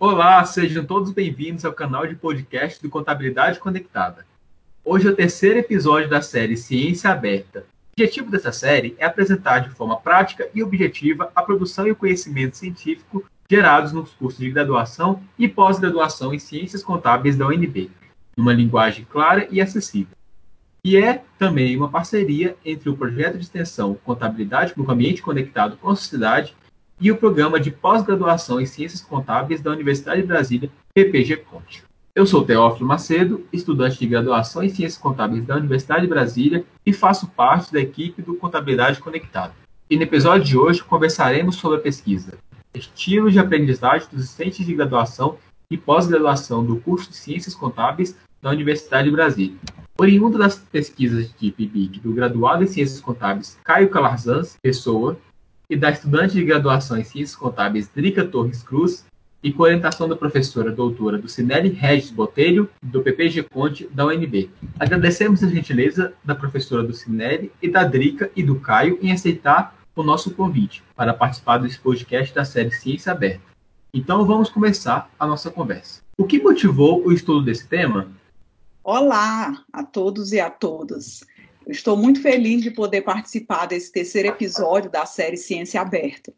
Olá, sejam todos bem-vindos ao canal de podcast do Contabilidade Conectada. Hoje é o terceiro episódio da série Ciência Aberta. O objetivo dessa série é apresentar de forma prática e objetiva a produção e o conhecimento científico gerados nos cursos de graduação e pós-graduação em Ciências Contábeis da UNB, numa linguagem clara e acessível. E é também uma parceria entre o projeto de extensão Contabilidade no Ambiente Conectado com a Sociedade e o programa de pós-graduação em Ciências Contábeis da Universidade de Brasília, PPG Conte. Eu sou Teófilo Macedo, estudante de graduação em Ciências Contábeis da Universidade de Brasília e faço parte da equipe do Contabilidade Conectada. E no episódio de hoje conversaremos sobre a pesquisa Estilos de aprendizagem dos estudantes de graduação e pós-graduação do curso de Ciências Contábeis da Universidade de Brasília. Oriundo das pesquisas de PIBIC do graduado em Ciências Contábeis Caio Calarzans Pessoa e da estudante de graduação em Ciências Contábeis Drica Torres Cruz, e com orientação da professora doutora do Cinelli Regis Botelho, do PPG Conte, da UNB. Agradecemos a gentileza da professora do Cinelli e da Drica e do Caio em aceitar o nosso convite para participar desse podcast da série Ciência Aberta. Então vamos começar a nossa conversa. O que motivou o estudo desse tema? Olá a todos e a todas. Estou muito feliz de poder participar desse terceiro episódio da série Ciência Aberta.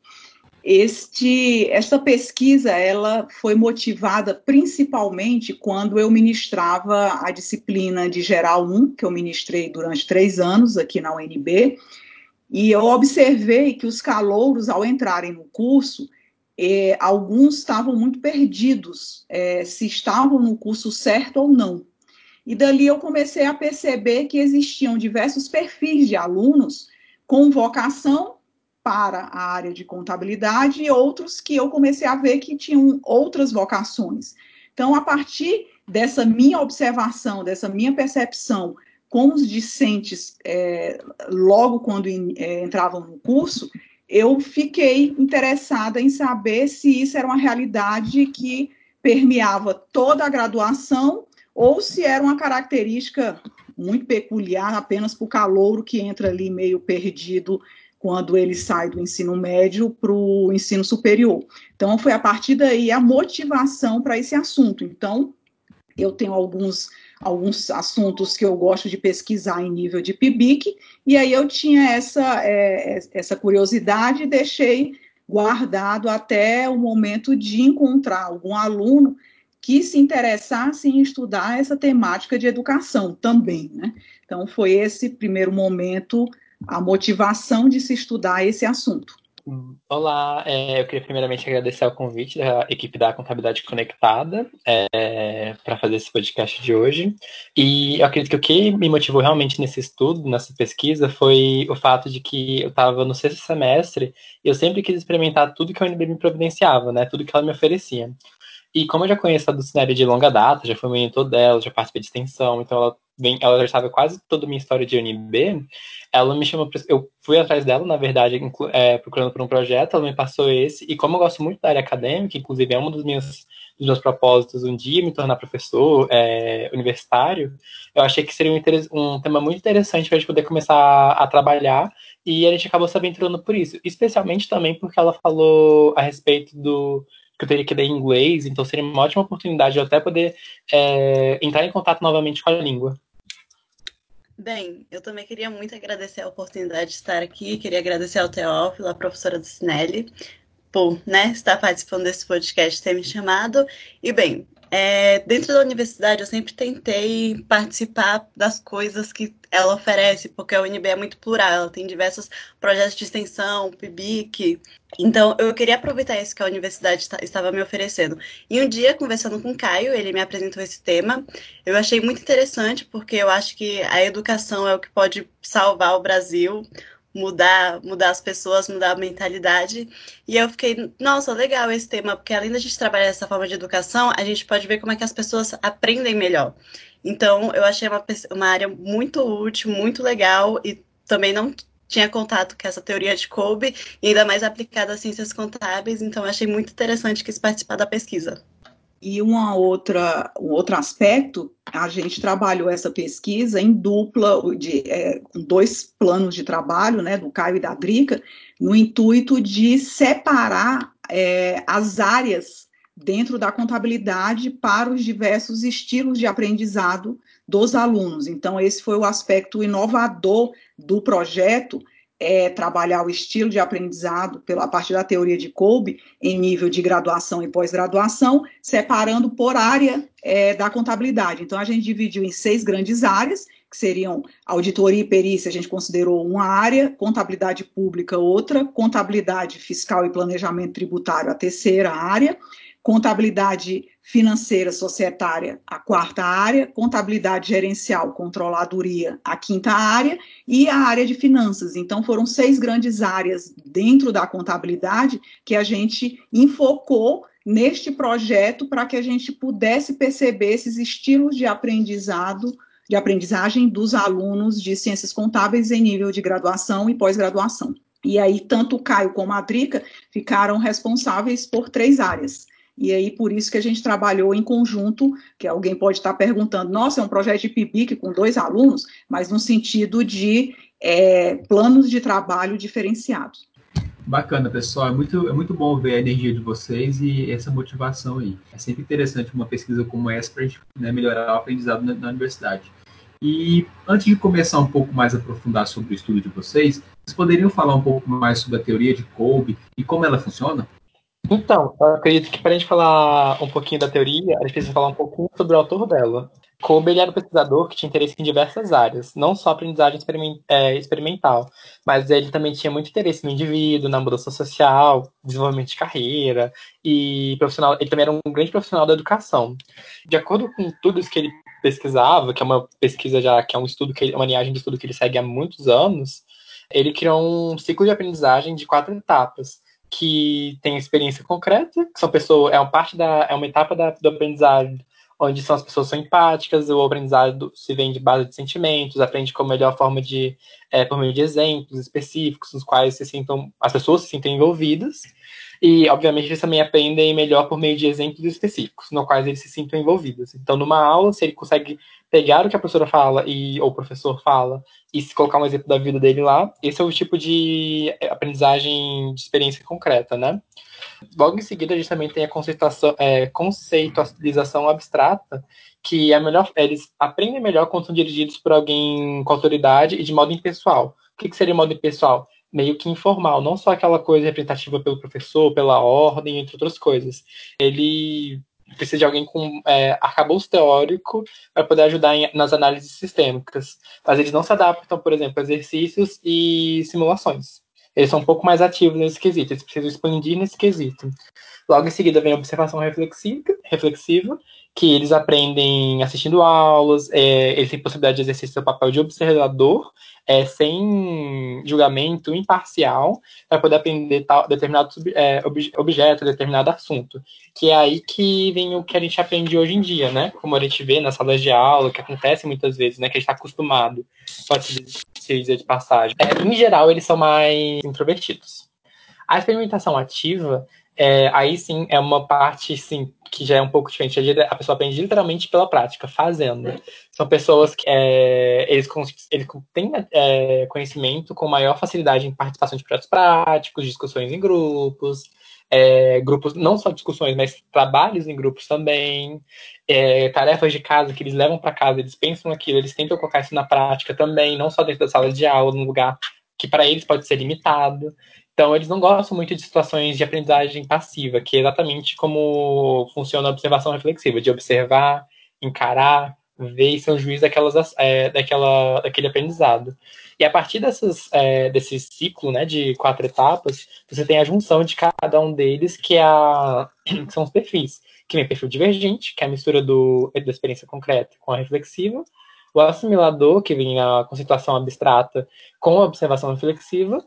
Este, esta pesquisa ela foi motivada principalmente quando eu ministrava a disciplina de Geral 1, que eu ministrei durante três anos aqui na UNB, e eu observei que os calouros, ao entrarem no curso, eh, alguns estavam muito perdidos, eh, se estavam no curso certo ou não. E dali eu comecei a perceber que existiam diversos perfis de alunos com vocação para a área de contabilidade e outros que eu comecei a ver que tinham outras vocações. Então, a partir dessa minha observação, dessa minha percepção com os discentes, é, logo quando é, entravam no curso, eu fiquei interessada em saber se isso era uma realidade que permeava toda a graduação ou se era uma característica muito peculiar apenas para o calouro que entra ali meio perdido quando ele sai do ensino médio para o ensino superior. Então, foi a partir daí a motivação para esse assunto. Então, eu tenho alguns, alguns assuntos que eu gosto de pesquisar em nível de PIBIC, e aí eu tinha essa, é, essa curiosidade e deixei guardado até o momento de encontrar algum aluno que se interessasse em estudar essa temática de educação também, né? Então foi esse primeiro momento a motivação de se estudar esse assunto. Olá, é, eu queria primeiramente agradecer ao convite da equipe da Contabilidade Conectada é, para fazer esse podcast de hoje. E eu acredito que o que me motivou realmente nesse estudo, nessa pesquisa, foi o fato de que eu estava no sexto semestre e eu sempre quis experimentar tudo que a UNB me providenciava, né? Tudo que ela me oferecia. E como eu já conheço a Dulcinea de longa data, já fui mentor dela, já participei de extensão, então ela, vem, ela já sabe quase toda a minha história de UNB, ela me chamou, eu fui atrás dela, na verdade, é, procurando por um projeto, ela me passou esse, e como eu gosto muito da área acadêmica, inclusive é um dos meus, dos meus propósitos um dia me tornar professor é, universitário, eu achei que seria um, um tema muito interessante para a gente poder começar a trabalhar, e a gente acabou se aventurando por isso, especialmente também porque ela falou a respeito do que eu teria que ler em inglês, então seria uma ótima oportunidade de eu até poder é, entrar em contato novamente com a língua. Bem, eu também queria muito agradecer a oportunidade de estar aqui, queria agradecer ao Teófilo, a professora do Sinelli, por né, estar participando desse podcast, ter me chamado. E, bem, é, dentro da universidade, eu sempre tentei participar das coisas que ela oferece, porque a UNB é muito plural, ela tem diversos projetos de extensão, PIBIC. Então, eu queria aproveitar isso que a universidade estava me oferecendo. E um dia, conversando com o Caio, ele me apresentou esse tema. Eu achei muito interessante, porque eu acho que a educação é o que pode salvar o Brasil mudar, mudar as pessoas, mudar a mentalidade. E eu fiquei, nossa, legal esse tema, porque além da gente trabalhar essa forma de educação, a gente pode ver como é que as pessoas aprendem melhor. Então, eu achei uma, uma área muito útil, muito legal e também não tinha contato com essa teoria de Kolbe e ainda mais aplicada a ciências contábeis, então achei muito interessante quis participar da pesquisa. E uma outra, um outro aspecto, a gente trabalhou essa pesquisa em dupla, de, é, com dois planos de trabalho, né, do Caio e da Drica, no intuito de separar é, as áreas dentro da contabilidade para os diversos estilos de aprendizado dos alunos. Então, esse foi o aspecto inovador do projeto, é trabalhar o estilo de aprendizado pela parte da teoria de Kolbe em nível de graduação e pós-graduação, separando por área é, da contabilidade. Então, a gente dividiu em seis grandes áreas, que seriam auditoria e perícia, a gente considerou uma área, contabilidade pública outra, contabilidade fiscal e planejamento tributário a terceira área, contabilidade financeira societária, a quarta área, contabilidade gerencial, controladoria, a quinta área, e a área de finanças. Então, foram seis grandes áreas dentro da contabilidade que a gente enfocou neste projeto para que a gente pudesse perceber esses estilos de aprendizado, de aprendizagem dos alunos de ciências contábeis em nível de graduação e pós-graduação. E aí, tanto o Caio como a Drica ficaram responsáveis por três áreas e aí, por isso que a gente trabalhou em conjunto, que alguém pode estar perguntando, nossa, é um projeto de PIBIC com dois alunos, mas no sentido de é, planos de trabalho diferenciados. Bacana, pessoal. É muito, é muito bom ver a energia de vocês e essa motivação aí. É sempre interessante uma pesquisa como essa para a gente né, melhorar o aprendizado na, na, universidade. E antes de começar um pouco mais a aprofundar sobre o estudo de vocês, vocês poderiam falar um pouco mais sobre a teoria de Kolbe e como ela funciona? Então, eu acredito que para a gente falar um pouquinho da teoria, a gente precisa falar um pouquinho sobre o autor dela. Kobe ele era um pesquisador que tinha interesse em diversas áreas, não só aprendizagem é, experimental, mas ele também tinha muito interesse no indivíduo, na mudança social, desenvolvimento de carreira e profissional. Ele também era um grande profissional da educação. De acordo com tudo isso que ele pesquisava, que é uma pesquisa já que é um estudo que uma linhagem de estudo que ele segue há muitos anos, ele criou um ciclo de aprendizagem de quatro etapas que tem experiência concreta, que são pessoas, é uma parte da, é uma etapa da, do aprendizado onde são as pessoas são empáticas, o aprendizado se vem de base de sentimentos, aprende com a melhor forma de, é, por meio de exemplos específicos, nos quais se sintam, as pessoas se sentem envolvidas, e obviamente eles também aprendem melhor por meio de exemplos específicos, no quais eles se sintam envolvidos. Então, numa aula, se ele consegue pegar o que a professora fala e ou o professor fala e se colocar um exemplo da vida dele lá, esse é o tipo de aprendizagem de experiência concreta, né? Logo em seguida, a gente também tem a conceituação, é, conceitualização abstrata, que é melhor, eles aprendem melhor quando são dirigidos por alguém com autoridade e de modo impessoal. O que, que seria modo impessoal? Meio que informal, não só aquela coisa representativa pelo professor, pela ordem, entre outras coisas. Ele precisa de alguém com é, arcabouço teórico para poder ajudar em, nas análises sistêmicas. Mas eles não se adaptam, por exemplo, a exercícios e simulações. Eles são um pouco mais ativos nesse quesito, eles precisam expandir nesse quesito. Logo em seguida vem a observação reflexiva, reflexiva que eles aprendem assistindo aulas, é, eles têm possibilidade de exercer seu papel de observador, é, sem julgamento imparcial, para poder aprender tal, determinado é, objeto, determinado assunto. Que é aí que vem o que a gente aprende hoje em dia, né? Como a gente vê nas salas de aula, que acontece muitas vezes, né? Que a gente está acostumado, pode se dizer de passagem. É, em geral, eles são mais introvertidos. A experimentação ativa é, aí sim é uma parte sim, que já é um pouco diferente. A pessoa aprende literalmente pela prática, fazendo. São pessoas que é, eles, eles têm é, conhecimento com maior facilidade em participação de projetos práticos, discussões em grupos, é, grupos, não só discussões, mas trabalhos em grupos também, é, tarefas de casa que eles levam para casa, eles pensam aquilo, eles tentam colocar isso na prática também, não só dentro da sala de aula, num lugar que para eles pode ser limitado. Então, eles não gostam muito de situações de aprendizagem passiva, que é exatamente como funciona a observação reflexiva, de observar, encarar, ver e ser um juiz daquelas, é, daquela, daquele aprendizado. E a partir dessas, é, desse ciclo né, de quatro etapas, você tem a junção de cada um deles, que, é a, que são os perfis. Que vem perfil divergente, que é a mistura do, da experiência concreta com a reflexiva, o assimilador, que vem a conceituação abstrata com a observação reflexiva,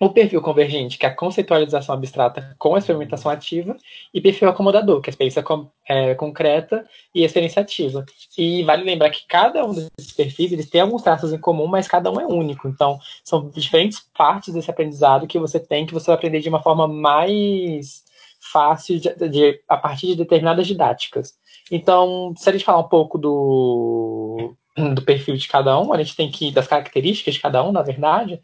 o perfil convergente, que é a conceitualização abstrata com a experimentação ativa, e perfil acomodador, que é a experiência com, é, concreta e a experiência ativa. E vale lembrar que cada um desses perfis eles tem alguns traços em comum, mas cada um é único. Então, são diferentes partes desse aprendizado que você tem, que você vai aprender de uma forma mais fácil de, de, a partir de determinadas didáticas. Então, se a gente falar um pouco do, do perfil de cada um, a gente tem que das características de cada um, na verdade,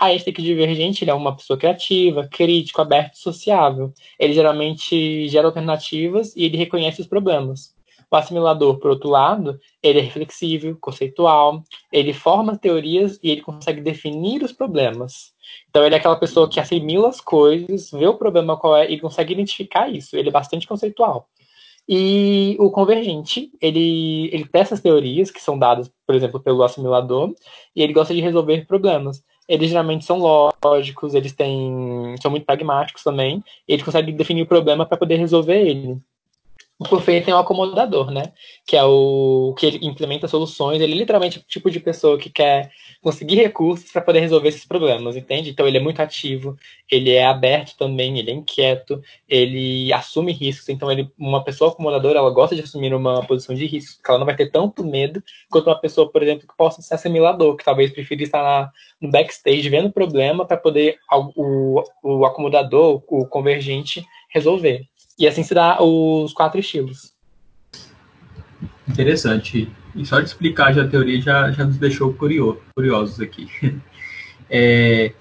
A que divergente ele é uma pessoa criativa, crítico, aberto, sociável. Ele geralmente gera alternativas e ele reconhece os problemas. O assimilador, por outro lado, ele é reflexivo, conceitual, ele forma teorias e ele consegue definir os problemas. Então ele é aquela pessoa que assimila as coisas, vê o problema qual é e consegue identificar isso. Ele é bastante conceitual. E o convergente, ele, ele testa as teorias que são dadas, por exemplo, pelo assimilador, e ele gosta de resolver problemas. Eles geralmente são lógicos, eles têm, são muito pragmáticos também, eles conseguem definir o problema para poder resolver ele. O Perfeito tem um acomodador, né? Que é o que ele implementa soluções. Ele é literalmente o tipo de pessoa que quer conseguir recursos para poder resolver esses problemas, entende? Então ele é muito ativo, ele é aberto também, ele é inquieto, ele assume riscos. Então ele, uma pessoa acomodadora, ela gosta de assumir uma posição de risco, porque ela não vai ter tanto medo quanto uma pessoa, por exemplo, que possa ser assimilador, que talvez prefira estar lá no backstage vendo o problema para poder o, o acomodador, o convergente resolver. E assim se dá os quatro estilos. Interessante. E só de explicar já a teoria já, já nos deixou curioso, curiosos aqui. É,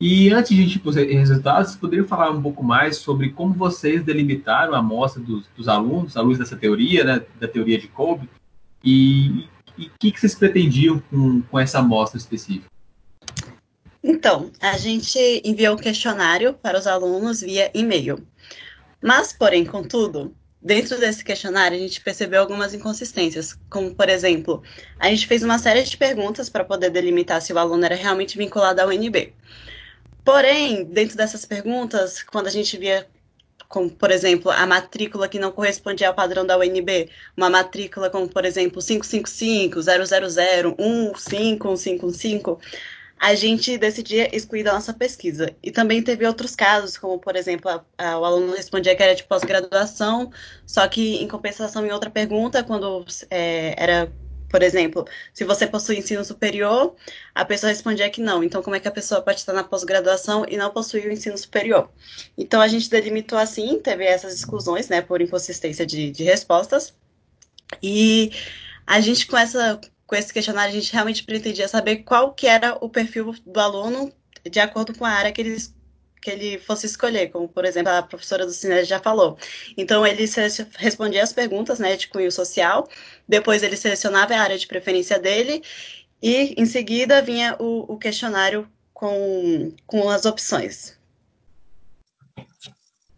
e antes de a gente ir para os resultados, vocês poderiam falar um pouco mais sobre como vocês delimitaram a amostra dos, dos alunos, à luz dessa teoria, né, da teoria de Kolbe, e o que, que vocês pretendiam com, com essa amostra específica? Então, a gente enviou um questionário para os alunos via e-mail. Mas, porém, contudo, dentro desse questionário a gente percebeu algumas inconsistências, como, por exemplo, a gente fez uma série de perguntas para poder delimitar se o aluno era realmente vinculado à UNB. Porém, dentro dessas perguntas, quando a gente via como, por exemplo, a matrícula que não correspondia ao padrão da UNB, uma matrícula como, por exemplo, 555, 000, 1515515, a gente decidia excluir da nossa pesquisa. E também teve outros casos, como, por exemplo, a, a, o aluno respondia que era de pós-graduação, só que, em compensação, em outra pergunta, quando é, era, por exemplo, se você possui ensino superior, a pessoa respondia que não. Então, como é que a pessoa pode estar na pós-graduação e não possuir o ensino superior? Então, a gente delimitou assim, teve essas exclusões, né, por inconsistência de, de respostas. E a gente, com essa com esse questionário, a gente realmente pretendia saber qual que era o perfil do aluno de acordo com a área que ele, que ele fosse escolher, como, por exemplo, a professora do Cine já falou. Então, ele respondia as perguntas né, de cunho social, depois ele selecionava a área de preferência dele, e, em seguida, vinha o, o questionário com, com as opções.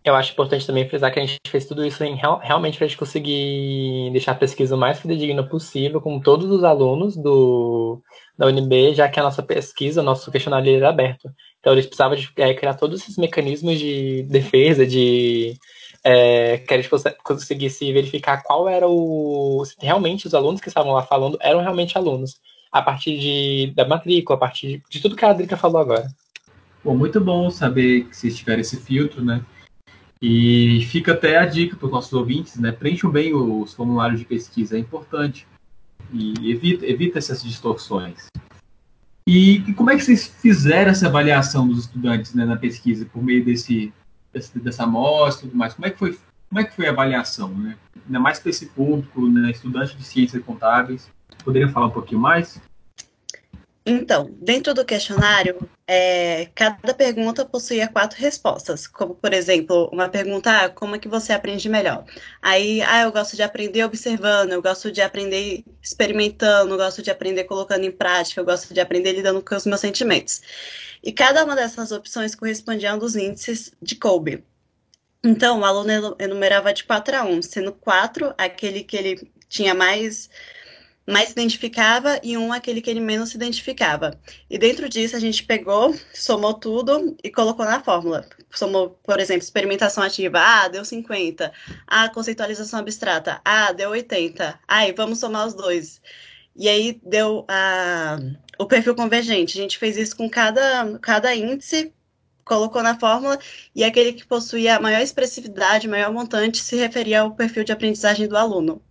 Eu acho importante também frisar que a gente fez tudo isso em, realmente para a gente conseguir deixar a pesquisa o mais fidedigna possível com todos os alunos do, da UNB, já que a nossa pesquisa, nosso questionário era aberto. Então eles precisavam de é, criar todos esses mecanismos de defesa, de é, que a gente conseguisse verificar qual era o. Se realmente os alunos que estavam lá falando eram realmente alunos, a partir de, da matrícula, a partir de, de tudo que a Adrica falou agora. Bom, muito bom saber que vocês tiveram esse filtro, né? E fica até a dica para os nossos ouvintes, né? Preencham bem os formulários de pesquisa, é importante. E evita, evita essas distorções. E, e, como é que vocês fizeram essa avaliação dos estudantes né, na pesquisa por meio desse, desse dessa amostra e tudo mais? Como é que foi, como é que foi a avaliação, né? Ainda mais para esse público, né, estudante de ciências contábeis. Poderiam falar um pouquinho mais? Então, dentro do questionário, é, cada pergunta possuía quatro respostas, como, por exemplo, uma pergunta, ah, como é que você aprende melhor? Aí, ah, eu gosto de aprender observando, eu gosto de aprender experimentando, eu gosto de aprender colocando em prática, eu gosto de aprender lidando com os meus sentimentos. E cada uma dessas opções correspondia a um dos índices de Kolbe. Então, o aluno enumerava de 4 a 1, sendo 4 aquele que ele tinha mais mais se identificava e um aquele que ele menos se identificava. E dentro disso a gente pegou, somou tudo e colocou na fórmula. Somou, por exemplo, experimentação ativa, ah, deu 50. Ah, conceitualização abstrata, ah, deu 80. Aí, vamos somar os dois. E aí deu a, o perfil convergente. A gente fez isso com cada, cada índice, colocou na fórmula, e aquele que possuía a maior expressividade, maior montante, se referia ao perfil de aprendizagem do aluno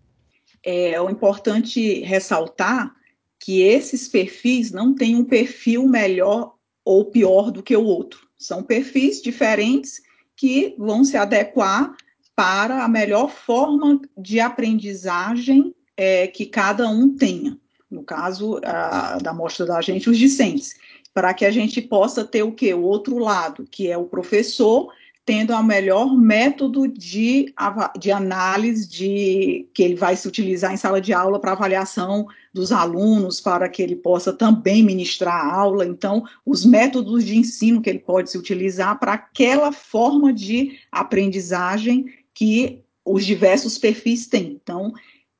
é, importante ressaltar que esses perfis não têm um perfil melhor ou pior do que o outro. São perfis diferentes que vão se adequar para a melhor forma de aprendizagem é, que cada um tenha. No caso a, da amostra da gente, os discentes. para que a gente possa ter o quê? O outro lado, que é o professor tendo o melhor método de, de análise de que ele vai se utilizar em sala de aula para avaliação dos alunos, para que ele possa também ministrar a aula. Então, os métodos de ensino que ele pode se utilizar para aquela forma de aprendizagem que os diversos perfis têm. Então,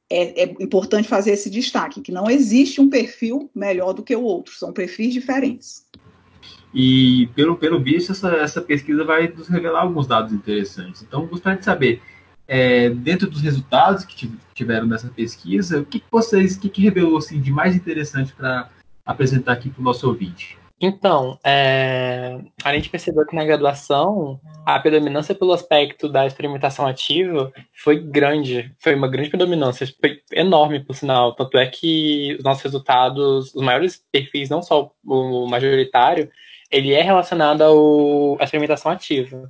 é, é, importante fazer esse destaque, que não existe um perfil melhor do que o outro, são perfis diferentes. E, pelo, pelo visto, essa, essa pesquisa vai nos revelar alguns dados interessantes. Então, gostaria de saber, é, dentro dos resultados que tiveram nessa pesquisa, o que, que vocês, o que, que revelou assim, de mais interessante para apresentar aqui para o nosso ouvinte? Então, é, a gente percebeu que na graduação a predominância pelo aspecto da experimentação ativa foi grande, foi uma grande predominância, foi enorme, por sinal. Tanto é que os nossos resultados, os maiores perfis, não só o majoritário, ele é relacionado à experimentação ativa.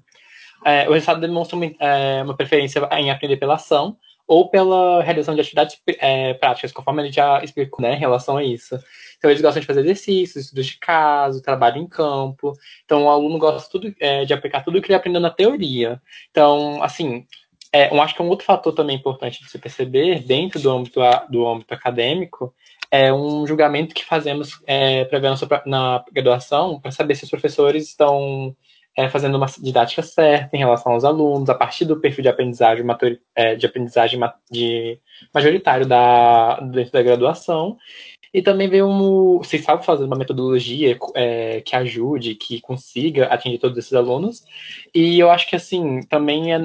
É, o resultado demonstra uma, é, uma preferência em aprender pela ação, ou pela realização de atividades é, práticas, conforme gente já explicou né, em relação a isso. Então, eles gostam de fazer exercícios, estudos de caso, trabalho em campo. Então, o aluno gosta tudo, é, de aplicar tudo que ele aprendeu na teoria. Então, assim, é, eu acho que um outro fator também importante de se perceber, dentro do âmbito, do âmbito acadêmico, é um julgamento que fazemos é, na, na graduação, para saber se os professores estão é, fazendo uma didática certa em relação aos alunos, a partir do perfil de aprendizagem, é, de aprendizagem de majoritário da, dentro da graduação. E também ver um, se sabe fazer uma metodologia é, que ajude, que consiga atingir todos esses alunos. E eu acho que, assim, também é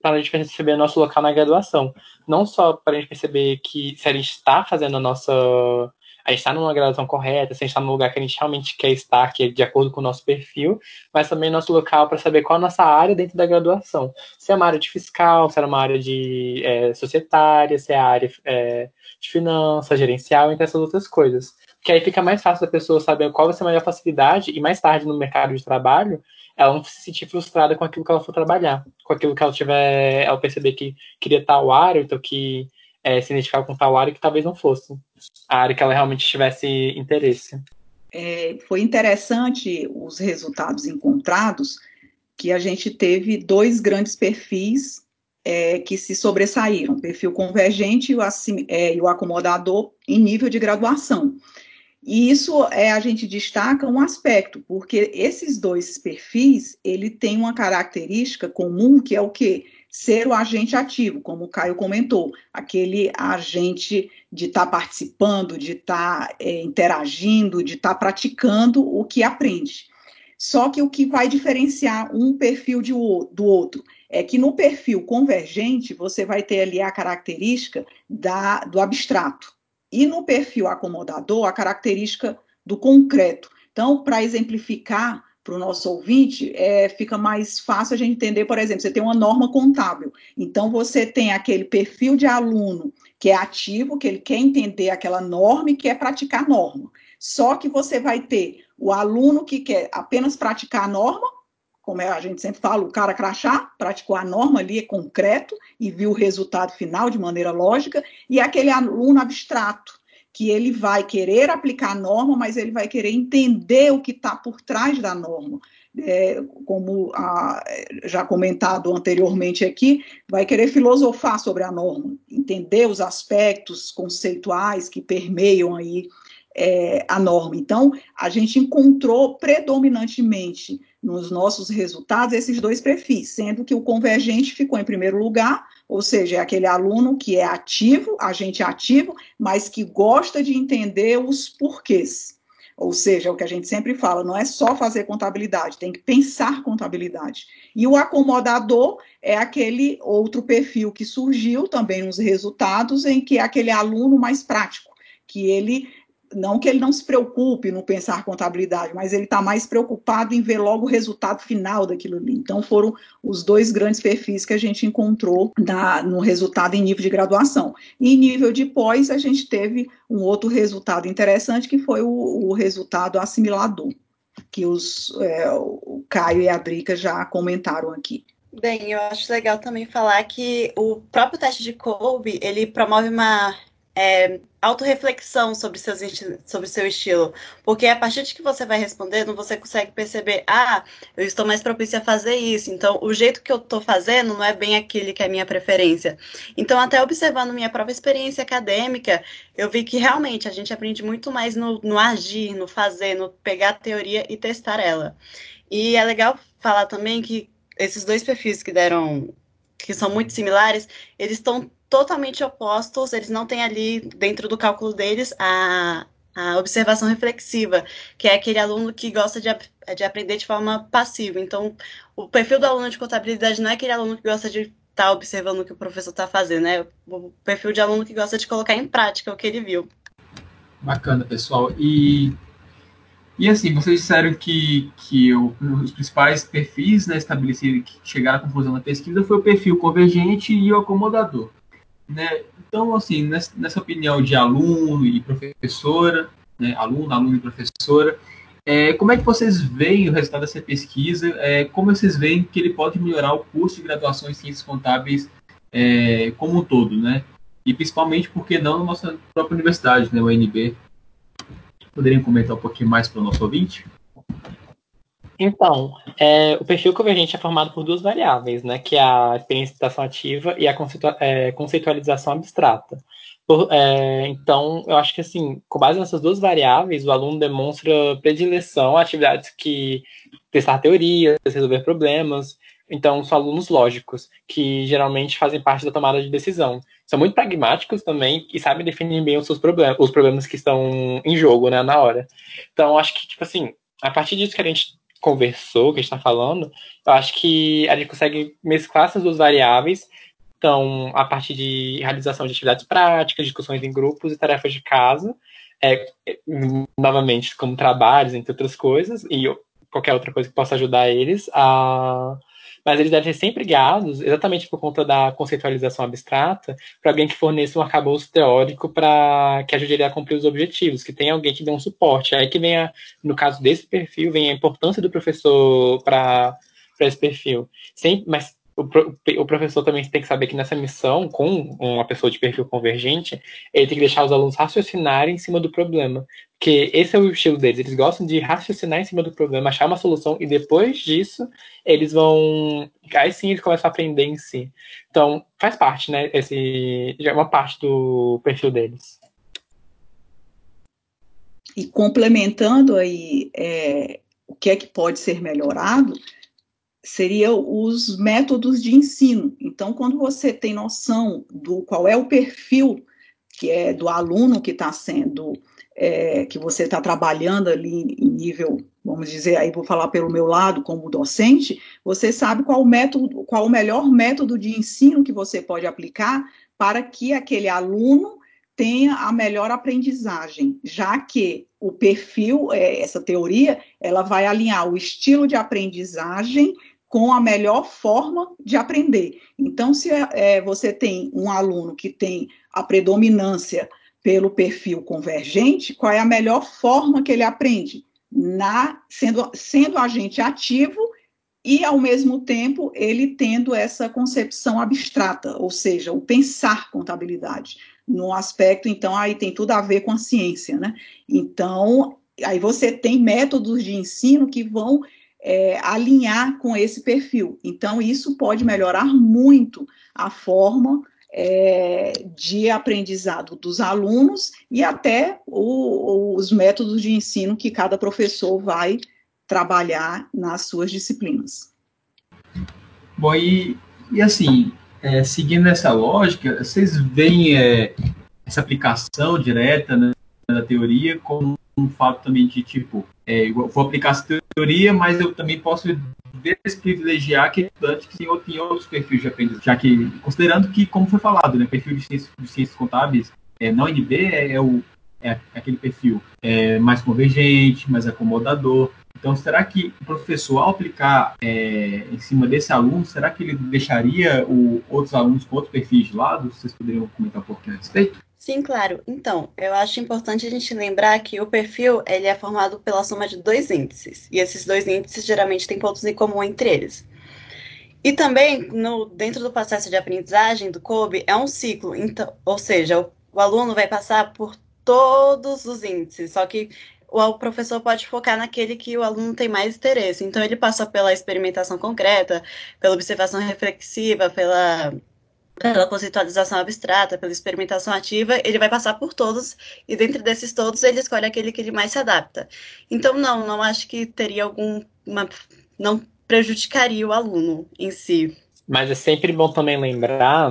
para a gente perceber nosso local na graduação. Não só para a gente perceber que se a gente está fazendo a nossa a gente está numa graduação correta, se a gente está no lugar que a gente realmente quer estar, que é de acordo com o nosso perfil, mas também nosso local para saber qual a nossa área dentro da graduação. Se é uma área de fiscal, se é uma área de é, societária, se é área é, de finanças, gerencial, entre essas outras coisas. Porque aí fica mais fácil da pessoa saber qual vai ser a melhor facilidade e mais tarde no mercado de trabalho ela não se sentir frustrada com aquilo que ela for trabalhar, com aquilo que ela tiver, ela perceber que queria tal área, então que é, se identificar com tal área que talvez não fosse a área que ela realmente tivesse interesse. É, foi interessante os resultados encontrados, que a gente teve dois grandes perfis é, que se sobressaíram, o perfil convergente e o, é, e o acomodador em nível de graduação. E isso é a gente destaca um aspecto, porque esses dois perfis, ele tem uma característica comum que é o quê? Ser o agente ativo, como o Caio comentou, aquele agente de estar tá participando, de estar tá, é, interagindo, de estar tá praticando o que aprende. Só que o que vai diferenciar um perfil de, do outro é que no perfil convergente você vai ter ali a característica da, do abstrato, e no perfil acomodador a característica do concreto. Então, para exemplificar, para o nosso ouvinte, é, fica mais fácil a gente entender, por exemplo, você tem uma norma contábil. Então, você tem aquele perfil de aluno que é ativo, que ele quer entender aquela norma e quer praticar norma. Só que você vai ter o aluno que quer apenas praticar a norma, como a gente sempre fala, o cara crachá, praticou a norma ali, é concreto, e viu o resultado final de maneira lógica, e aquele aluno abstrato, que ele vai querer aplicar a norma, mas ele vai querer entender o que está por trás da norma. É, como a, já comentado anteriormente aqui, vai querer filosofar sobre a norma, entender os aspectos conceituais que permeiam aí é, a norma. Então, a gente encontrou predominantemente nos nossos resultados esses dois perfis, sendo que o convergente ficou em primeiro lugar, ou seja, é aquele aluno que é ativo, agente ativo, mas que gosta de entender os porquês. Ou seja, é o que a gente sempre fala, não é só fazer contabilidade, tem que pensar contabilidade. E o acomodador é aquele outro perfil que surgiu também nos resultados, em que é aquele aluno mais prático, que ele não que ele não se preocupe no pensar contabilidade, mas ele está mais preocupado em ver logo o resultado final daquilo ali. Então, foram os dois grandes perfis que a gente encontrou na, no resultado em nível de graduação. E em nível de pós, a gente teve um outro resultado interessante, que foi o, o resultado assimilador, que os, é, o Caio e a Drica já comentaram aqui. Bem, eu acho legal também falar que o próprio teste de Kolbe, ele promove uma é, autorreflexão sobre, seus, sobre seu estilo. Porque a partir de que você vai respondendo, você consegue perceber, ah, eu estou mais propícia a fazer isso. Então, o jeito que eu estou fazendo não é bem aquele que é minha preferência. Então, até observando minha própria experiência acadêmica, eu vi que realmente a gente aprende muito mais no, no agir, no fazer, no pegar a teoria e testar ela. E é legal falar também que esses dois perfis que deram que são muito similares, eles estão totalmente opostos, eles não têm ali dentro do cálculo deles a, a observação reflexiva, que é aquele aluno que gosta de, de aprender de forma passiva. Então, o perfil do aluno de contabilidade não é aquele aluno que gosta de estar tá observando o que o professor está fazendo, é o perfil de aluno que gosta de colocar em prática o que ele viu. Bacana, pessoal. E e assim, vocês disseram que, que os principais perfis né, estabelecidos que chegaram à conclusão da pesquisa foi o perfil convergente e o acomodador. Né? Então, assim, nessa, nessa opinião de aluno e professora, né, aluno, aluno e professora, é, como é que vocês veem o resultado dessa pesquisa? É, como vocês veem que ele pode melhorar o curso de graduação em ciências contábeis é, como um todo, né? E principalmente, porque não na nossa própria universidade, né, o UNB? Poderiam comentar um pouquinho mais para o nosso ouvinte? Então, é, o perfil convergente é formado por duas variáveis, né, que é a experienciação ativa e a é, conceitualização abstrata. Por, é, então, eu acho que assim, com base nessas duas variáveis, o aluno demonstra predileção a atividades que testar teorias, resolver problemas. Então, são alunos lógicos, que geralmente fazem parte da tomada de decisão são muito pragmáticos também e sabem definir bem os seus problemas, os problemas que estão em jogo, né, na hora. Então, acho que, tipo assim, a partir disso que a gente conversou, que a gente está falando, eu acho que a gente consegue mesclar essas duas variáveis. Então, a partir de realização de atividades práticas, discussões em grupos e tarefas de casa, é, novamente, como trabalhos, entre outras coisas, e qualquer outra coisa que possa ajudar eles a mas eles devem ser sempre guiados, exatamente por conta da conceitualização abstrata, para alguém que forneça um arcabouço teórico para que ajude ele a cumprir os objetivos, que tenha alguém que dê um suporte. Aí que vem, a, no caso desse perfil, vem a importância do professor para esse perfil. Sem, mas o, professor também tem que saber que nessa missão, com uma pessoa de perfil convergente, ele tem que deixar os alunos raciocinarem em cima do problema. Porque esse é o estilo deles. Eles gostam de raciocinar em cima do problema, achar uma solução, e depois disso, eles vão. Aí sim eles começam a aprender em si. Então, faz parte, né? Esse, já é uma parte do perfil deles. E complementando aí é, o que é que pode ser melhorado, seriam os métodos de ensino. Então, quando você tem noção do qual é o perfil que é do aluno que está sendo, é, que você está trabalhando ali em nível, vamos dizer, aí vou falar pelo meu lado como docente, você sabe qual o método, qual o melhor método de ensino que você pode aplicar para que aquele aluno tenha a melhor aprendizagem, já que o perfil, é, essa teoria, ela vai alinhar o estilo de aprendizagem com a melhor forma de aprender. Então, se é, você tem um aluno que tem a predominância pelo perfil convergente, qual é a melhor forma que ele aprende? Na, sendo, sendo agente ativo e, ao mesmo tempo, ele tendo essa concepção abstrata, ou seja, o pensar contabilidade. No aspecto, então, aí tem tudo a ver com a ciência, né? Então, aí você tem métodos de ensino que vão é, alinhar com esse perfil. Então, isso pode melhorar muito a forma é, de aprendizado dos alunos e até o, os métodos de ensino que cada professor vai trabalhar nas suas disciplinas. Bom, e, e assim, é, seguindo essa lógica, vocês veem é, essa aplicação direta né, da teoria como um fato também de tipo, é, vou aplicar essa teoria, mas eu também posso desprivilegiar aquele estudante que tem, tem outros perfis de aprendizagem, já que, considerando que, como foi falado, né, perfil de ciências, de ciências contábeis, é, na UNB é, é, o, é aquele perfil é, mais convergente, mais acomodador. Então, será que o professor, ao aplicar é, em cima desse aluno, será que ele deixaria o, outros alunos com outros perfis de lado? Vocês poderiam comentar um pouquinho a respeito? Sim, claro. Então, eu acho importante a gente lembrar que o perfil ele é formado pela soma de dois índices, e esses dois índices geralmente têm pontos em comum entre eles. E também, no, dentro do processo de aprendizagem do COBE, é um ciclo, então, ou seja, o o aluno vai passar por todos os índices, só que o professor pode focar naquele que o aluno tem mais interesse. Então, ele passa pela experimentação concreta, pela observação reflexiva, pela, pela conceitualização abstrata, pela experimentação ativa, ele vai passar por todos, e dentro desses todos, ele escolhe aquele que ele mais se adapta. Então, não, não acho que teria algum. Não prejudicaria o aluno em si. Mas é sempre bom também lembrar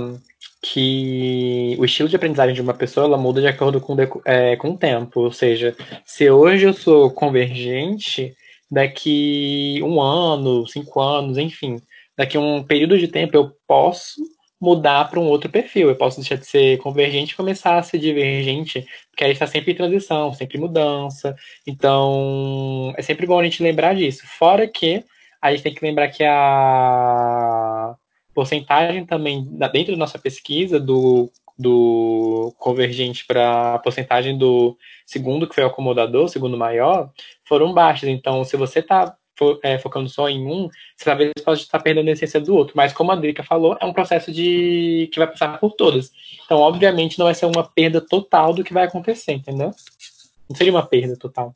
que o estilo de aprendizagem de uma pessoa ela muda de acordo com, é, com o tempo. Ou seja, se hoje eu sou convergente, daqui um ano, cinco anos, enfim, daqui um período de tempo eu posso mudar para um outro perfil. Eu posso deixar de ser convergente e começar a ser divergente, porque aí está sempre em transição, sempre em mudança. Então, é sempre bom a gente lembrar disso. Fora que a gente tem que lembrar que a porcentagem também, dentro da nossa pesquisa, do, do convergente para a porcentagem do segundo, que foi o acomodador, segundo maior, foram baixas. Então, se você está é, focando só em um, você talvez pode estar perdendo a essência do outro. Mas, como a Drica falou, é um processo de que vai passar por todas. Então, obviamente, não vai ser uma perda total do que vai acontecer, entendeu? Não seria uma perda total.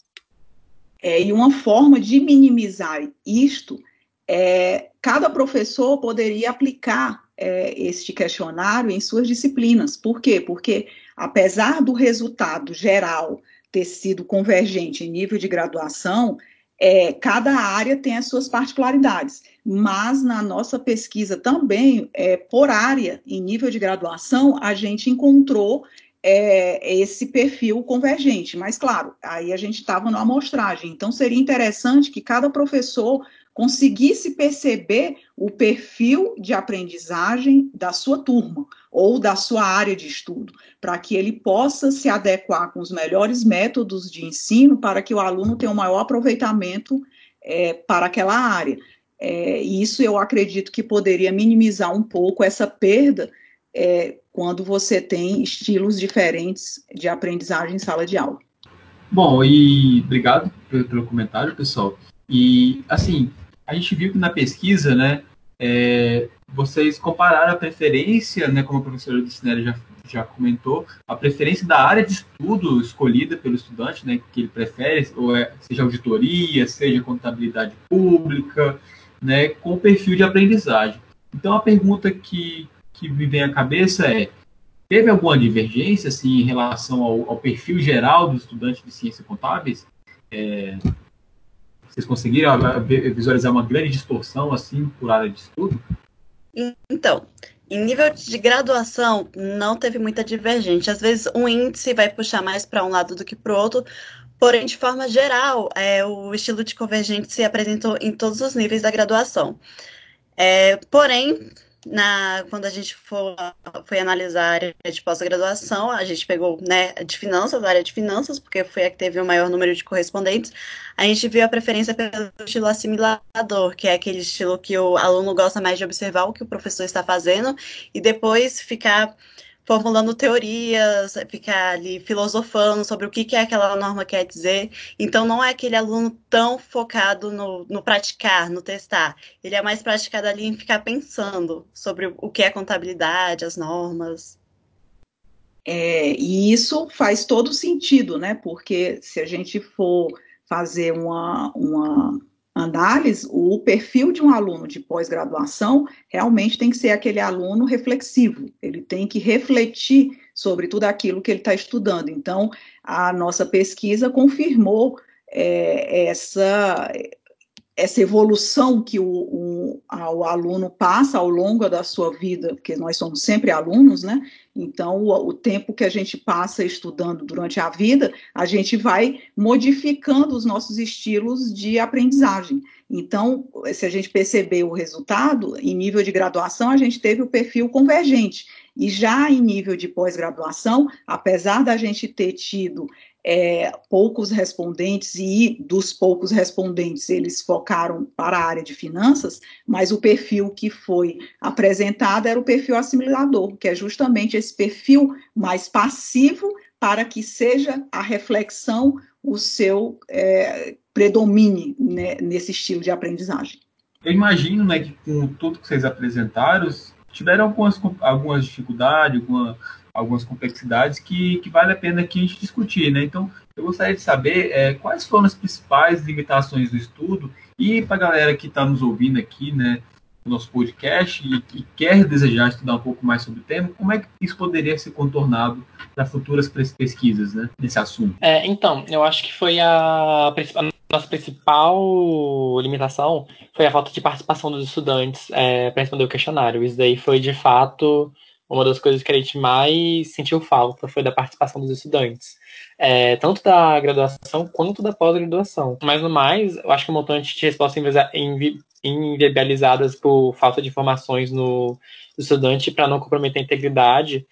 É, e uma forma de minimizar isto é, cada professor poderia aplicar é, este questionário em suas disciplinas. Por quê? Porque, apesar do resultado geral ter sido convergente em nível de graduação, é, cada área tem as suas particularidades, mas na nossa pesquisa também, é, por área, em nível de graduação, a gente encontrou é, esse perfil convergente. Mas, claro, aí a gente estava na amostragem, então seria interessante que cada professor conseguisse perceber o perfil de aprendizagem da sua turma ou da sua área de estudo, para que ele possa se adequar com os melhores métodos de ensino para que o aluno tenha o um maior aproveitamento é, para aquela área. É, isso eu acredito que poderia minimizar um pouco essa perda é, quando você tem estilos diferentes de aprendizagem em sala de aula. Bom, e obrigado pelo comentário, pessoal. E, assim, a gente viu que na pesquisa, né, é, vocês compararam a preferência, né, como a professora Dicinelli já, já comentou, a preferência da área de estudo escolhida pelo estudante, né, que ele prefere, ou é, seja auditoria, seja contabilidade pública, né, com o perfil de aprendizagem. Então, a pergunta que, que me vem à cabeça é, teve alguma divergência assim, em relação ao, ao perfil geral dos estudantes de ciências contábeis? É, vocês conseguiram visualizar uma grande distorção assim por área de estudo? Então, em nível de graduação, não teve muita divergência. Às vezes, um índice vai puxar mais para um lado do que para o outro, porém, de forma geral, é, o estilo de convergente se apresentou em todos os níveis da graduação. É, porém, na, quando a gente for, foi analisar a área de pós-graduação, a gente pegou né, de finanças, a área de finanças, porque foi a que teve o maior número de correspondentes. A gente viu a preferência pelo estilo assimilador, que é aquele estilo que o aluno gosta mais de observar o que o professor está fazendo e depois ficar formulando teorias, ficar ali filosofando sobre o que, que é aquela norma quer dizer. Então, não é aquele aluno tão focado no, no praticar, no testar. Ele é mais praticado ali em ficar pensando sobre o que é contabilidade, as normas. É, e isso faz todo sentido, né? Porque se a gente for fazer uma, uma análise, o perfil de um aluno de pós-graduação realmente tem que ser aquele aluno reflexivo, ele tem que refletir sobre tudo aquilo que ele está estudando. Então, a nossa pesquisa confirmou é, essa, essa evolução que o, o, o, aluno passa ao longo da sua vida, porque nós somos sempre alunos, né? Então, o, o, tempo que a gente passa estudando durante a vida, a gente vai modificando os nossos estilos de aprendizagem. Então, se a gente perceber o resultado, em nível de graduação, a gente teve o perfil convergente. E já em nível de pós-graduação, apesar da gente ter tido é, poucos respondentes e dos poucos respondentes eles focaram para a área de finanças, mas o perfil que foi apresentado era o perfil assimilador, que é justamente esse perfil mais passivo para que seja a reflexão o seu é, predomine né, nesse estilo de aprendizagem. Eu imagino né, que com tudo que vocês apresentaram, tiveram algumas, algumas dificuldades, alguma, algumas complexidades que, que vale a pena aqui a gente discutir, né? Então, eu gostaria de saber é, quais foram as principais limitações do estudo e para a galera que está nos ouvindo aqui, né, nosso podcast e, e, quer desejar estudar um pouco mais sobre o tema, como é que isso poderia ser contornado para futuras pesquisas, né, nesse assunto? É, então, eu acho que foi a, a nossa principal limitação foi a falta de participação dos estudantes é, para responder o questionário. Isso daí foi de fato uma das coisas que a gente mais sentiu falta foi da participação dos estudantes, é, tanto da graduação quanto da pós-graduação. Mas no mais, eu acho que o montante de respostas inviabilizadas por falta de informações no estudante para não comprometer a integridade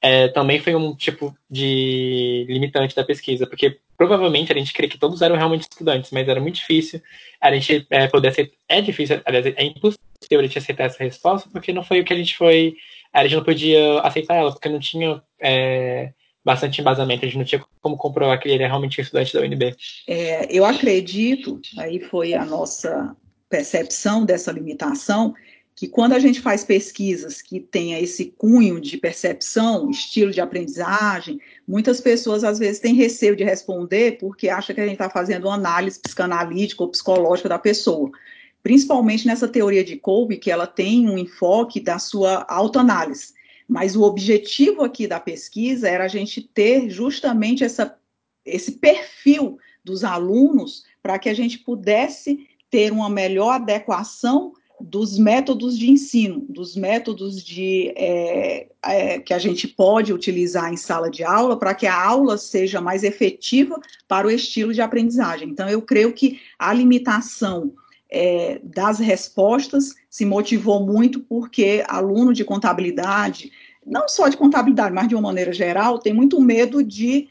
é, também foi um tipo de limitante da pesquisa, porque provavelmente a gente crê que todos eram realmente estudantes, mas era muito difícil a gente é, poder aceitar. É difícil, aliás, é impossível a gente aceitar essa resposta, porque não foi o que a gente foi a gente não podia aceitar ela, porque não tinha é, bastante embasamento, a gente não tinha como comprovar que ele era realmente estudante da UNB. É, eu acredito, aí foi a nossa percepção dessa limitação, que quando a gente faz pesquisas que tenha esse cunho de percepção, estilo de aprendizagem, muitas pessoas às vezes têm receio de responder porque acha que a gente está fazendo uma análise psicanalítica ou psicológica da pessoa principalmente nessa teoria de Kolbe, que ela tem um enfoque da sua autoanálise. Mas o objetivo aqui da pesquisa era a gente ter justamente essa, esse perfil dos alunos para que a gente pudesse ter uma melhor adequação dos métodos de ensino, dos métodos de é, é, que a gente pode utilizar em sala de aula para que a aula seja mais efetiva para o estilo de aprendizagem. Então, eu creio que a limitação é, das respostas se motivou muito porque aluno de contabilidade, não só de contabilidade, mas de uma maneira geral, tem muito medo de,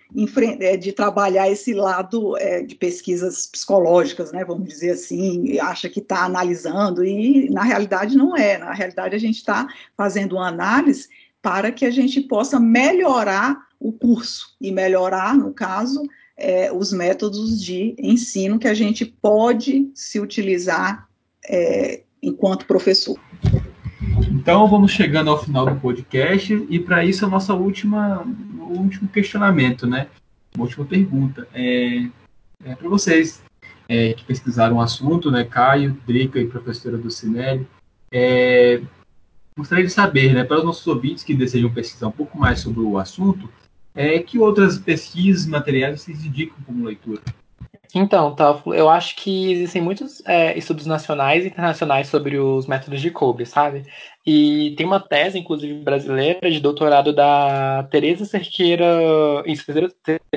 é, de trabalhar esse lado é, de pesquisas psicológicas, né, vamos dizer assim, acha que está analisando, e na realidade não é, na realidade a gente está fazendo uma análise para que a gente possa melhorar o curso, e melhorar, no caso, é, os métodos de ensino que a gente pode se utilizar é, enquanto professor. Então vamos chegando ao final do podcast e para isso a nossa última, o último questionamento, né? Uma última pergunta é, é para vocês é, que pesquisaram o assunto, né? Caio, Drica e professora do Cinelli. É, gostaria de saber, né, para os nossos ouvintes que desejam pesquisar um pouco mais sobre o assunto, é, que outras pesquisas, materiais vocês indicam como leitura? Então, tá, eu acho que existem muitos é, estudos nacionais e internacionais sobre os métodos de Kolbe, sabe? E tem uma tese, inclusive brasileira, de doutorado da Teresa Cerqueira, isso,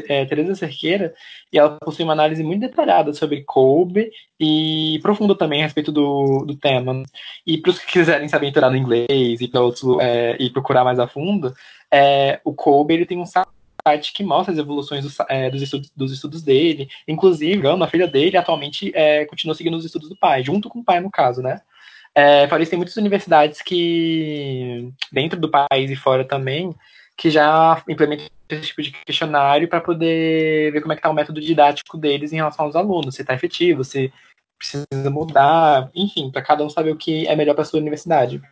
é, Teresa Cerqueira, e ela possui uma análise muito detalhada sobre Kolbe e profunda também a respeito do, do tema. E para os que quiserem saber entrar no inglês e, outros, é, e procurar mais a fundo, é, o Kolbe ele tem um site que mostra as evoluções dos, é, dos, estudos, dos estudos, dele. Inclusive, a filha dele atualmente é, continua seguindo os estudos do pai, junto com o pai, no caso, né? É, isso, tem muitas universidades que, dentro do país e fora também, que já implementam esse tipo de questionário para poder ver como é que está o método didático deles em relação aos alunos, se está efetivo, se precisa mudar, enfim, para cada um saber o que é melhor para sua universidade.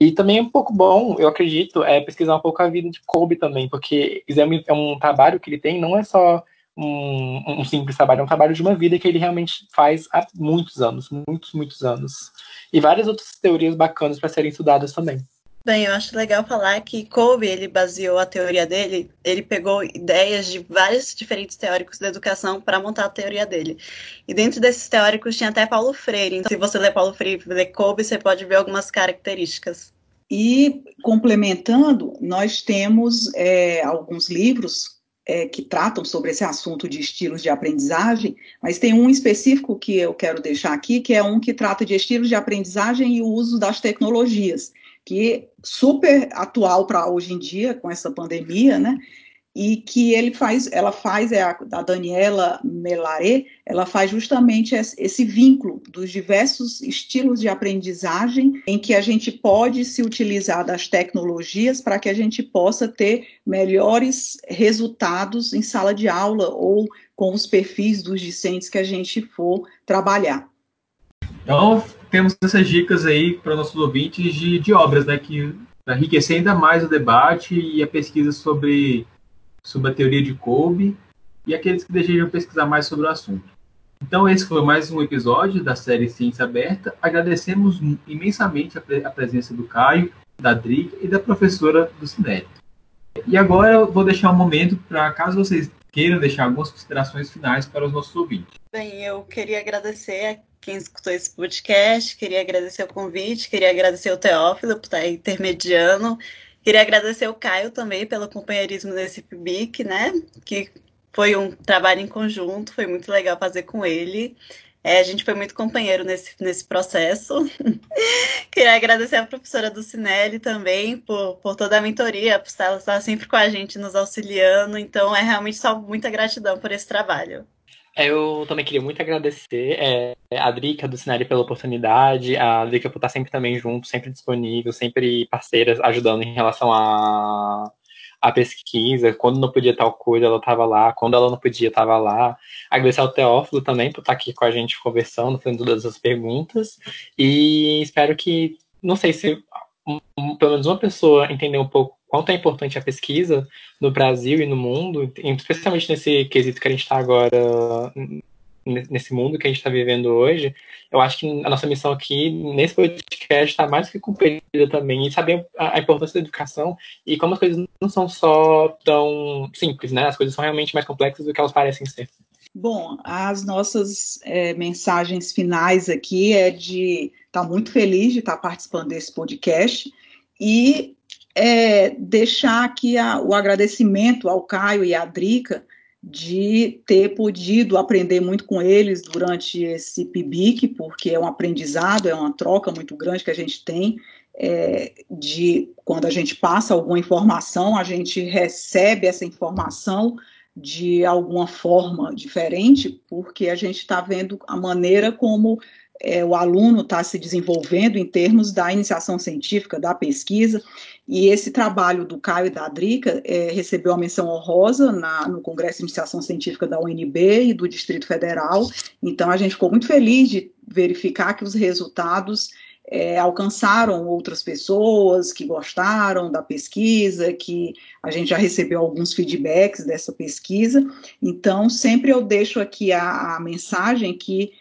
E, também é um pouco bom, eu acredito, é pesquisar um pouco a vida de Kobe também, porque é um, é um trabalho que ele tem, não é só um, um, simples trabalho, é um trabalho de uma vida que ele realmente faz há muitos anos, muitos, muitos anos. E várias outras teorias bacanas para serem estudadas também. Bem, eu acho legal falar que Kobe, ele baseou a teoria dele, ele pegou ideias de vários diferentes teóricos da educação para montar a teoria dele. E dentro desses teóricos tinha até Paulo Freire. Então, se você ler Paulo Freire e ler Kobe, você pode ver algumas características. E, complementando, nós temos é, alguns livros é, que tratam sobre esse assunto de estilos de aprendizagem, mas tem um específico que eu quero deixar aqui, que é um que trata de estilos de aprendizagem e o uso das tecnologias que super atual para hoje em dia com essa pandemia, né? E que ele faz, ela faz é a, a Daniela Melaré, ela faz justamente esse vínculo dos diversos estilos de aprendizagem em que a gente pode se utilizar das tecnologias para que a gente possa ter melhores resultados em sala de aula ou com os perfis dos discentes que a gente for trabalhar. Então, temos essas dicas aí para nossos ouvintes de, de obras, né, que enriquecer ainda mais o debate e a pesquisa sobre, sobre a teoria de Kolbe e aqueles que desejam pesquisar mais sobre o assunto. Então, esse foi mais um episódio da série Ciência Aberta. Agradecemos imensamente a, pre a presença do Caio, da Drica e da professora do Cinete. E agora eu vou deixar um momento para, caso vocês queiram deixar algumas considerações finais para os nossos ouvintes. Bem, eu queria agradecer a quem escutou esse podcast, queria agradecer o convite, queria agradecer o Teófilo por estar intermediando, queria agradecer o Caio também pelo companheirismo nesse PIBIC, né? Que foi um trabalho em conjunto, foi muito legal fazer com ele. É, a gente foi muito companheiro nesse, nesse processo. Queria agradecer a professora do Cinelli também por, por toda a mentoria, por estar, estar sempre com a gente, nos auxiliando. Então, é realmente só muita gratidão por esse trabalho. Eu também queria muito agradecer é, a Drica do Cinelli pela oportunidade, a Drica por estar sempre também junto, sempre disponível, sempre parceiras, ajudando em relação a a pesquisa, quando não podia tal coisa, ela estava lá, quando ela não podia, estava lá. Agradecer ao Teófilo também por estar aqui com a gente conversando, fazendo todas as perguntas. E espero que, não sei se um, pelo menos uma pessoa entender um pouco quanto é importante a pesquisa no Brasil e no mundo, especialmente nesse quesito que a gente está agora nesse mundo que a gente está vivendo hoje, eu acho que a nossa missão aqui nesse podcast está mais que cumprida também, e saber a, a, importância da educação e como as coisas não são só tão simples, né? As coisas são realmente mais complexas do que elas parecem ser. Bom, as nossas é, mensagens finais aqui é de estar tá muito feliz de estar tá participando desse podcast e é, deixar aqui a, o agradecimento ao Caio e à Drica de ter podido aprender muito com eles durante esse PIBIC, porque é um aprendizado, é uma troca muito grande que a gente tem, é, de quando a gente passa alguma informação, a gente recebe essa informação de alguma forma diferente, porque a gente está vendo a maneira como é, o aluno está se desenvolvendo em termos da iniciação científica, da pesquisa, e esse trabalho do Caio e da Drica é, recebeu a menção honrosa na, no Congresso de Iniciação Científica da UNB e do Distrito Federal, então a gente ficou muito feliz de verificar que os resultados é, alcançaram outras pessoas que gostaram da pesquisa, que a gente já recebeu alguns feedbacks dessa pesquisa. Então, sempre eu deixo aqui a, a mensagem que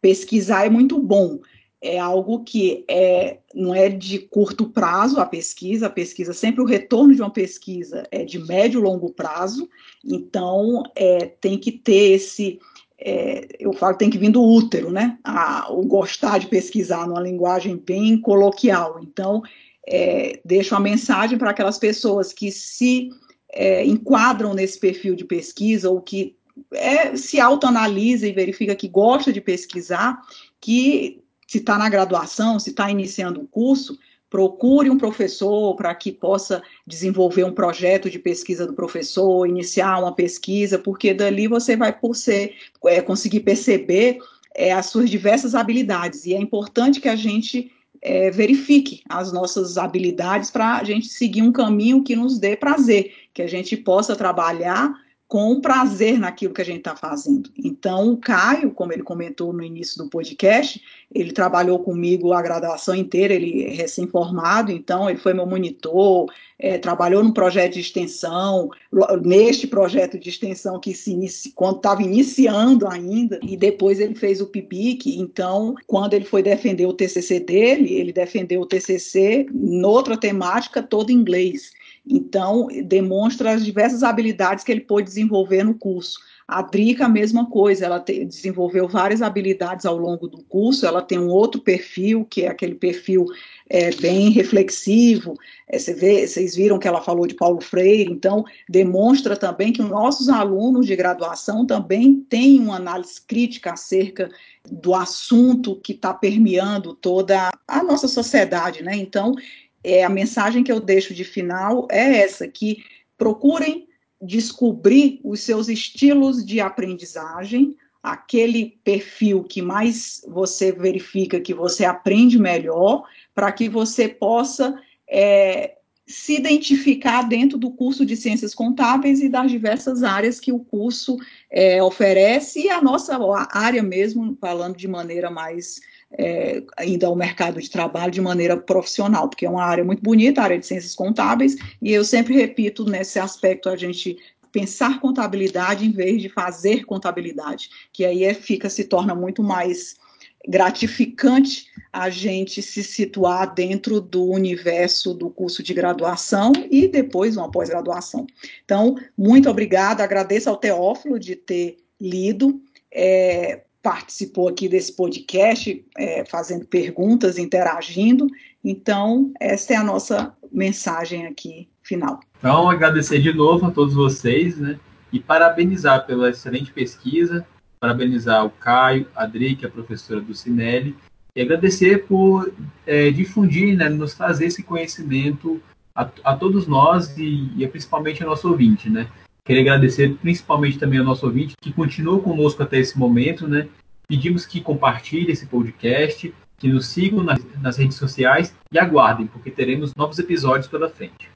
pesquisar é muito bom. É algo que é, não é de curto prazo a pesquisa, a pesquisa, sempre o retorno de uma pesquisa é de médio e longo prazo, então é, tem que ter esse, é, eu falo tem que vir do útero, né? A, o gostar de pesquisar numa linguagem bem coloquial. Então, é, deixo a mensagem para aquelas pessoas que se é, enquadram nesse perfil de pesquisa ou que é, se autoanalisa e verifica que gosta de pesquisar, que se está na graduação, se está iniciando o curso, procure um professor para que possa desenvolver um projeto de pesquisa do professor, iniciar uma pesquisa, porque dali você vai por ser, é, conseguir perceber é, as suas diversas habilidades. E é importante que a gente é, verifique as nossas habilidades para a gente seguir um caminho que nos dê prazer, que a gente possa trabalhar com prazer naquilo que a gente está fazendo. Então, o Caio, como ele comentou no início do podcast, ele trabalhou comigo a graduação inteira, ele é recém-formado, então ele foi meu monitor, é, trabalhou no projeto de extensão, neste projeto de extensão que se inici, quando estava iniciando ainda, e depois ele fez o PIBIC, então, quando ele foi defender o TCC dele, ele defendeu o TCC noutra temática, todo em inglês. Então, demonstra as diversas habilidades que ele pôde desenvolver no curso. A Drica, a mesma coisa, ela te, desenvolveu várias habilidades ao longo do curso, ela tem um outro perfil, que é aquele perfil é, bem reflexivo, é, você vê, vocês viram que ela falou de Paulo Freire, então demonstra também que os nossos alunos de graduação também têm uma análise crítica acerca do assunto que está permeando toda a nossa sociedade, né? Então, é, a mensagem que eu deixo de final é essa: que procurem descobrir os seus estilos de aprendizagem, aquele perfil que mais você verifica que você aprende melhor, para que você possa é, se identificar dentro do curso de ciências contábeis e das diversas áreas que o curso é, oferece, e a nossa área mesmo, falando de maneira mais é, ainda ao mercado de trabalho de maneira profissional, porque é uma área muito bonita, a área de ciências contábeis, e eu sempre repito nesse aspecto a gente pensar contabilidade em vez de fazer contabilidade, que aí é, fica se torna muito mais gratificante a gente se situar dentro do universo do curso de graduação e depois uma pós-graduação. Então, muito obrigada, agradeço ao Teófilo de ter lido, é, participou aqui desse podcast, é, fazendo perguntas, interagindo. Então, essa é a nossa mensagem aqui final. Então, agradecer de novo a todos vocês, né? E parabenizar pela excelente pesquisa, parabenizar o Caio, a Adri, que é a professora do Cinelli, e agradecer por é, difundir, né, nos trazer esse conhecimento a, a todos nós e, e, principalmente ao nosso ouvinte, né? Queria agradecer principalmente também ao nosso ouvinte que continua conosco até esse momento, né? Pedimos que compartilhe esse podcast, que nos sigam nas redes sociais e aguardem, porque teremos novos episódios pela frente.